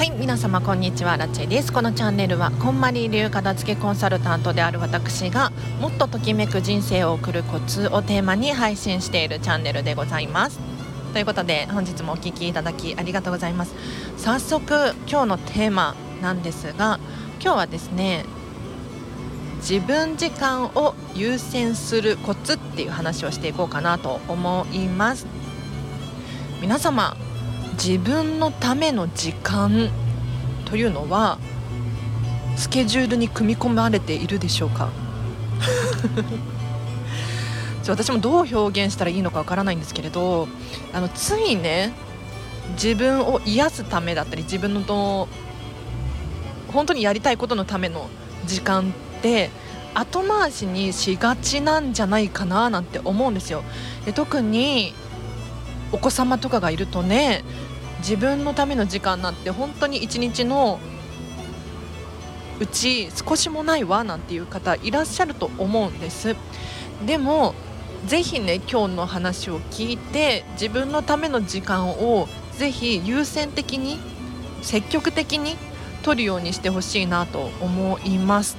はい皆様こんにちは。ラチェです。このチャンネルはこんまり流片付けコンサルタントである私がもっとときめく人生を送るコツをテーマに配信しているチャンネルでございます。ということで本日もお聴きいただきありがとうございます。早速今日のテーマなんですが今日はですね自分時間を優先するコツっていう話をしていこうかなと思います。皆様自分のための時間というのはスケジュールに組み込まれているでしょうか？ちょ私もどう表現したらいいのかわからないんですけれどあのついね自分を癒すためだったり自分の本当にやりたいことのための時間って後回しにしがちなんじゃないかななんて思うんですよ。で特にお子様とかがいるとね自分のための時間なんて本当に一日のうち少しもないわなんていう方いらっしゃると思うんです。でもぜひね今日の話を聞いて自分のための時間をぜひ優先的に積極的に取るようにしてほしいなと思います。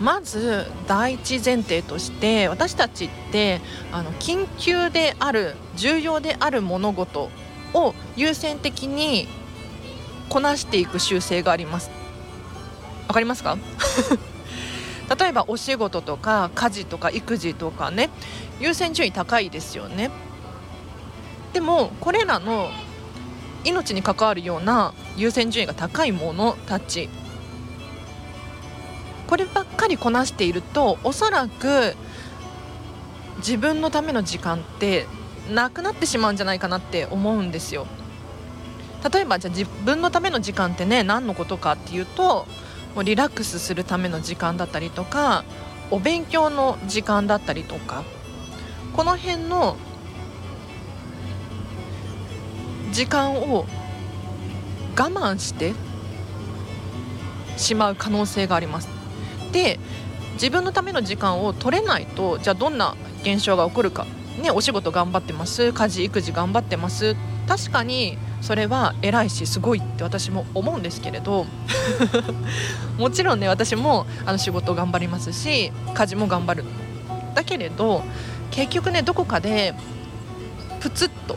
まず第一前提として私たちってあの緊急である重要である物事を優先的にこなしていく習性があります。わかりますか？例えばお仕事とか家事とか育児とかね優先順位高いですよね。でもこれらの命に関わるような優先順位が高いものたちこればっかりこなしているとおそらく自分のための時間ってなくなってしまうんじゃないかなって思うんですよ。例えばじゃあ自分のための時間ってね何のことかっていうともうリラックスするための時間だったりとかお勉強の時間だったりとかこの辺の時間を我慢してしまう可能性があります。で自分のための時間を取れないとじゃあどんな現象が起こるか。ね、お仕事頑張ってます家事育児頑張ってます。確かにそれは偉いしすごいって私も思うんですけれど もちろんね私もあの仕事頑張りますし家事も頑張る。だけれど結局ねどこかでプツッと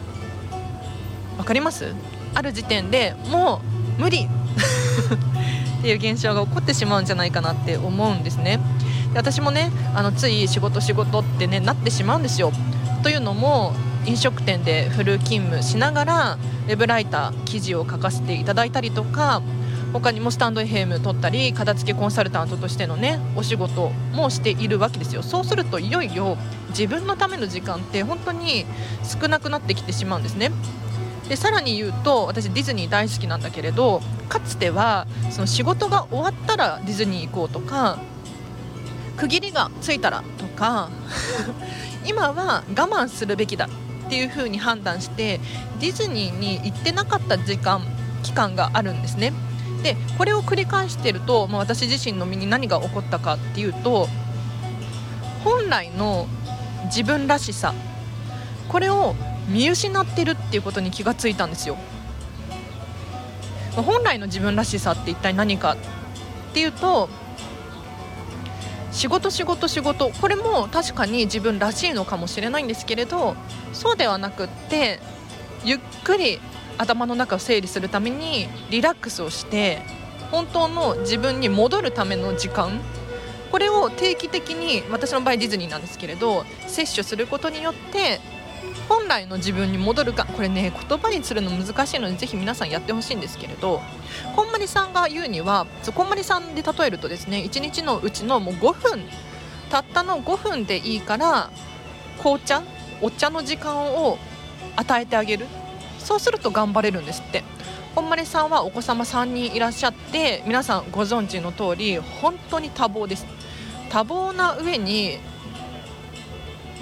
分かります？ある時点でもう無理。っていう現象が起こってしまうんじゃないかなって思うんですね。私もねあのつい仕事仕事ってねなってしまうんですよというのも飲食店でフル勤務しながらウェブライター記事を書かせていただいたりとか他にもスタンド FM 取ったり片付けコンサルタントとしてのねお仕事もしているわけですよ。そうするといよいよ自分のための時間って本当に少なくなってきてしまうんですね。でさらに言うと私ディズニー大好きなんだけれどかつてはその仕事が終わったらディズニー行こうとか区切りがついたらとか今は我慢するべきだっていう風に判断してディズニーに行ってなかった時間期間があるんですね。でこれを繰り返してると、まあ、私自身の身に何が起こったかっていうと本来の自分らしさこれを見失ってるっていうことに気がついたんですよ。本来の自分らしさって一体何かっていうと仕事仕事仕事。これも確かに自分らしいのかもしれないんですけれどそうではなくってゆっくり頭の中を整理するためにリラックスをして本当の自分に戻るための時間。これを定期的に私の場合ディズニーなんですけれど摂取することによって本来の自分に戻るかこれね言葉にするの難しいのでぜひ皆さんやってほしいんですけれどこんまりさんが言うにはこんまりさんで例えるとですね1日のうちのもう5分たったの5分でいいから紅茶お茶の時間を与えてあげる。そうすると頑張れるんですって。こんまりさんはお子様3人いらっしゃって皆さんご存知の通り本当に多忙です。多忙な上に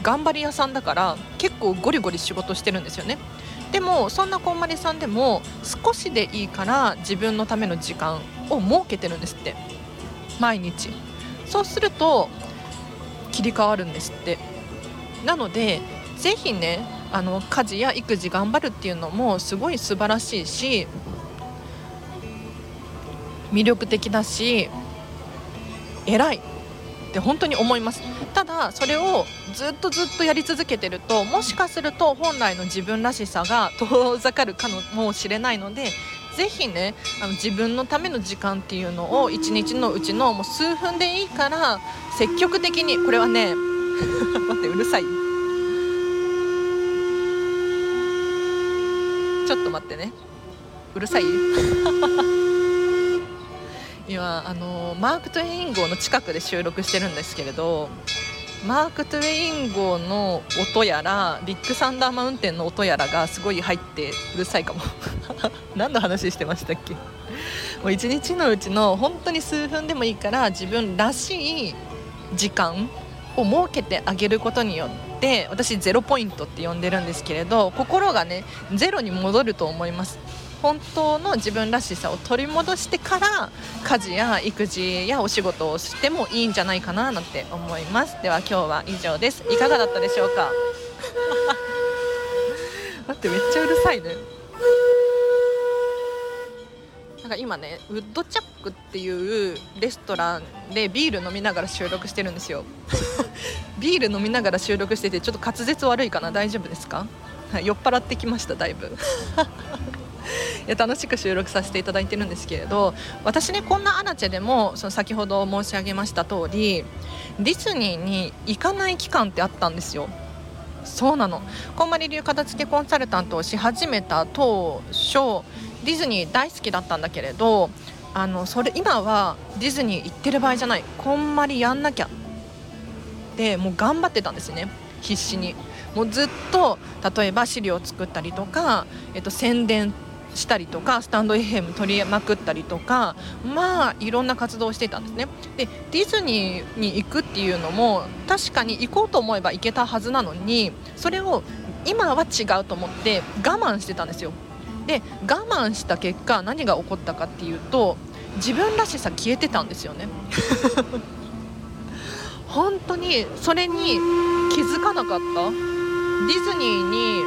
頑張り屋さんだから結構ゴリゴリ仕事してるんですよね。でもそんなこんまりさんでも少しでいいから自分のための時間を設けてるんですって。毎日。そうすると切り替わるんですって。なのでぜひねあの家事や育児頑張るっていうのもすごい素晴らしいし魅力的だし偉い。って本当に思います。ただそれをずっとずっとやり続けてるともしかすると本来の自分らしさが 遠ざかるかもしれないのでぜひねあの自分のための時間っていうのを1日のうちのもう数分でいいから積極的にこれはね 待ってうるさい。ちょっと待ってね。うるさい？今あのマーク・トゥエイン号の近くで収録してるんですけれどマーク・トゥエイン号の音やらビッグサンダーマウンテンの音やらがすごい入ってうるさいかも。何の話してましたっけ？もう一日のうちの本当に数分でもいいから自分らしい時間を設けてあげることによって私ゼロポイントって呼んでるんですけれど心がねゼロに戻ると思います。本当の自分らしさを取り戻してから家事や育児やお仕事をしてもいいんじゃないかななんて思います。では今日は以上です。いかがだったでしょうか？待ってめっちゃうるさいね。なんか今ねウッドチャックっていうレストランでビール飲みながら収録してるんですよ。ビール飲みながら収録しててちょっと滑舌悪いかな？大丈夫ですか？酔っ払ってきましただいぶ楽しく収録させていただいてるんですけれど私ねこんなアナチェでもその先ほど申し上げました通りディズニーに行かない期間ってあったんですよ。そうなの。こんまり流片付けコンサルタントをし始めた当初ディズニー大好きだったんだけれどあのそれ今はディズニー行ってる場合じゃない。こんまりやんなきゃ。でもう頑張ってたんですね。必死に。もうずっと例えば資料を作ったりとか、えっと、宣伝したりとかスタンド FM 取りまくったりとかまあいろんな活動をしていたんですね。でディズニーに行くっていうのも確かに行こうと思えば行けたはずなのにそれを今は違うと思って我慢してたんですよ。で我慢した結果何が起こったかっていうと自分らしさ消えてたんですよね。本当にそれに気づかなかった。ディズニーに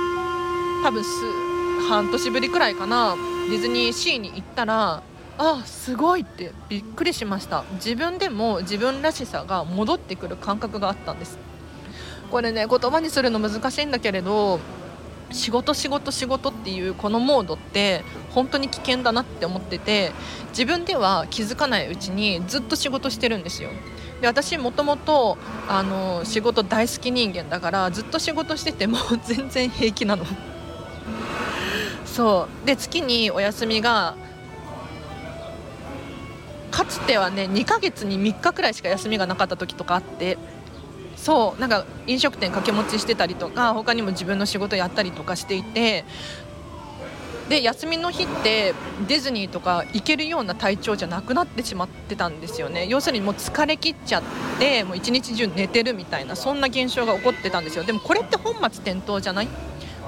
多分半年ぶりくらいかな。ディズニーシーに行ったらあすごいってびっくりしました。自分でも自分らしさが戻ってくる感覚があったんです。これね言葉にするの難しいんだけれど仕事仕事仕事っていうこのモードって本当に危険だなって思ってて自分では気づかないうちにずっと仕事してるんですよ。で私もともと仕事大好き人間だからずっと仕事してても 全然平気なの。そう。で月にお休みがかつてはね2ヶ月に3日くらいしか休みがなかった時とかあってそう。なんか飲食店掛け持ちしてたりとか他にも自分の仕事やったりとかしていてで休みの日ってディズニーとか行けるような体調じゃなくなってしまってたんですよね。要するにもう疲れ切っちゃってもう一日中寝てるみたいなそんな現象が起こってたんですよ。でもこれって本末転倒じゃない？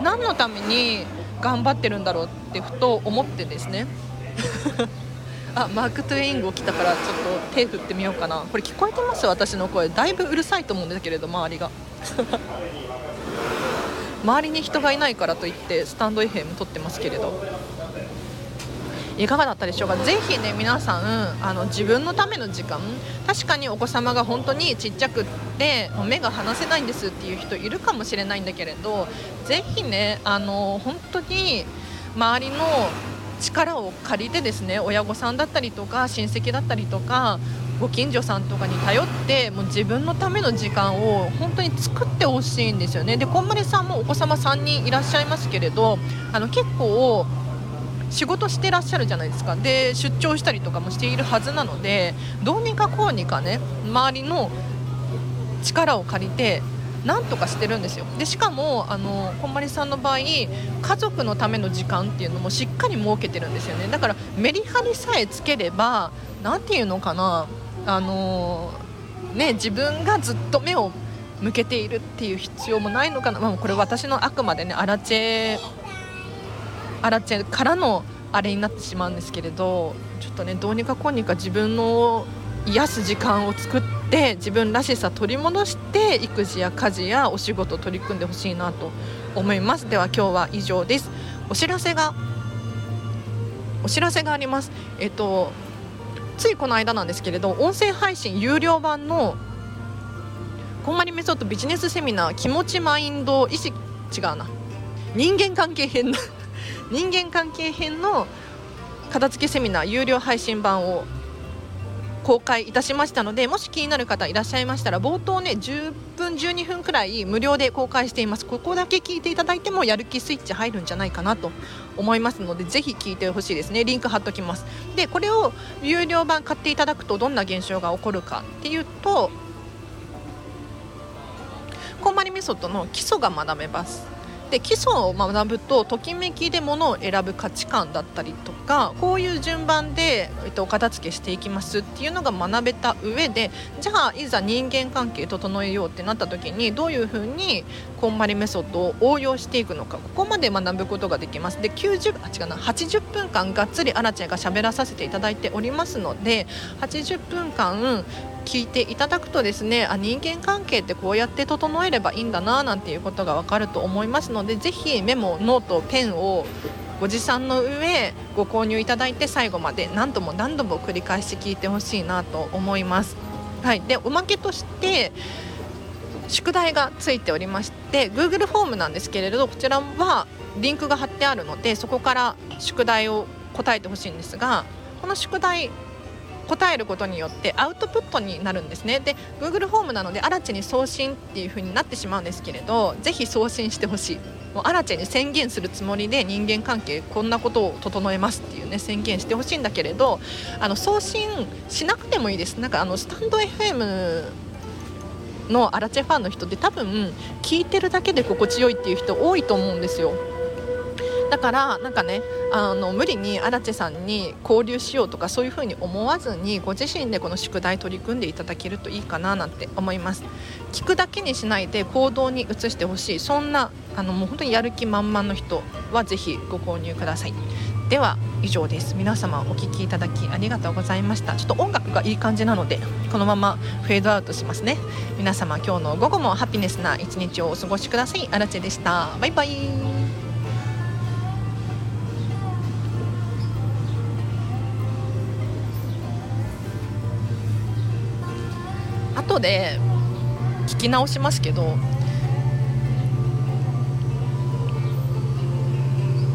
何のために頑張ってるんだろうってふと思ってですね。あマーク・トゥエイン号来たからちょっと手振ってみようかな。これ聞こえてます？私の声。だいぶうるさいと思うんだけれど周りが。周りに人がいないからといってスタンド FM 撮ってますけれど。いかがだったでしょうか？ぜひね皆さんあの自分のための時間確かにお子様が本当にちっちゃくって目が離せないんですっていう人いるかもしれないんだけれどぜひねあの本当に周りの力を借りてですね親御さんだったりとか親戚だったりとかご近所さんとかに頼ってもう自分のための時間を本当に作ってほしいんですよね。でこんまりさんもお子様3人いらっしゃいますけれどあの結構仕事してらっしゃるじゃないですか。で出張したりとかもしているはずなのでどうにかこうにかね周りの力を借りてなんとかしてるんですよ。でしかもあのこんまりさんの場合家族のための時間っていうのもしっかり設けてるんですよね。だからメリハリさえつければ何て言うのかなあのね自分がずっと目を向けているっていう必要もないのかな、まあ、これ私のあくまでねアラチェアラチェからのあれになってしまうんですけれどちょっとねどうにかこうにか自分の癒す時間を作って自分らしさ取り戻して育児や家事やお仕事取り組んでほしいなと思います。では今日は以上です。お知らせがお知らせがあります。えっとついこの間なんですけれど音声配信有料版のこんまりメソッドビジネスセミナー気持ちマインド意識違うな。人間関係編の人間関係編の片付けセミナー有料配信版を公開いたしましたのでもし気になる方いらっしゃいましたら冒頭ね10分12分くらい無料で公開しています。ここだけ聞いていただいてもやる気スイッチ入るんじゃないかなと思いますのでぜひ聞いてほしいですね。リンク貼っときます。でこれを有料版買っていただくとどんな現象が起こるかっていうとこんまりメソッドの基礎が学べます。で基礎を学ぶとときめきでものを選ぶ価値観だったりとかこういう順番で、えっと、お片付けしていきますっていうのが学べた上でじゃあいざ人間関係整えようってなった時にどういうふうにこんまりメソッドを応用していくのかここまで学ぶことができます。で90あ違うな80分間がっつりアラチェが喋らさせていただいておりますので80分間聞いていただくとですねあ人間関係ってこうやって整えればいいんだななんていうことが分かると思いますのでぜひメモノートペンをご持参の上ご購入いただいて最後まで何度も何度も繰り返し聞いてほしいなと思います。はい、でおまけとして宿題がついておりまして Google フォームなんですけれどこちらはリンクが貼ってあるのでそこから宿題を答えてほしいんですがこの宿題答えることによってアウトプットになるんですね。で Google フォームなのでアラチェに送信っていう風になってしまうんですけれどぜひ送信してほしい。もうアラチェに宣言するつもりで人間関係こんなことを整えますっていうね宣言してほしいんだけれどあの送信しなくてもいいです。なんかあのスタンド FM のアラチェファンの人って多分聞いてるだけで心地よいっていう人多いと思うんですよ。だからなんかねあの無理に荒地さんに交流しようとかそういうふうに思わずにご自身でこの宿題取り組んでいただけるといいかななんて思います。聞くだけにしないで行動に移してほしいそんなあのもう本当にやる気満々の人はぜひご購入ください。では以上です。皆様お聴きいただきありがとうございました。ちょっと音楽がいい感じなのでこのままフェードアウトしますね。皆様今日の午後もハピネスな一日をお過ごしください。あらでした。バイバイ。後で聞き直しますけど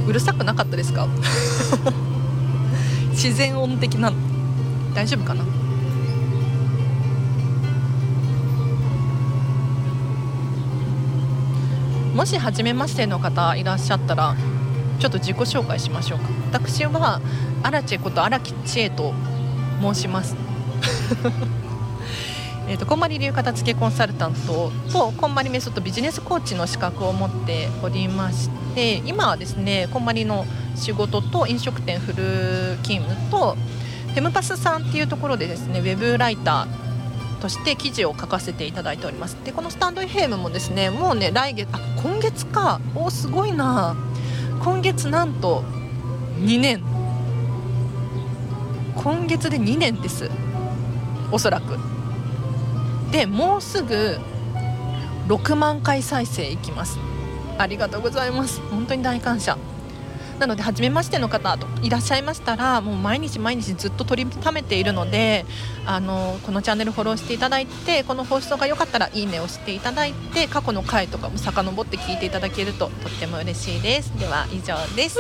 うるさくなかったですか？自然音的な大丈夫かな？もし初めましての方いらっしゃったらちょっと自己紹介しましょうか。私は荒地こと荒木千恵と申します。えーと、こんまり流片付けコンサルタントとこんまりメソッドビジネスコーチの資格を持っておりまして今はですねこんまりの仕事と飲食店フル勤務とフェムパスさんっていうところでですねウェブライターとして記事を書かせていただいております。でこのスタンド FM もですねもうね来月あ今月か。おすごいな。今月なんと2年。今月で2年です。おそらく。でもうすぐ6万回再生いきます。ありがとうございます。本当に大感謝。なので初めましての方といらっしゃいましたらもう毎日毎日ずっと取りためているのであのこのチャンネルフォローしていただいてこの放送が良かったらいいねをしていただいて過去の回とかも遡って聞いていただけるととっても嬉しいです。では以上です。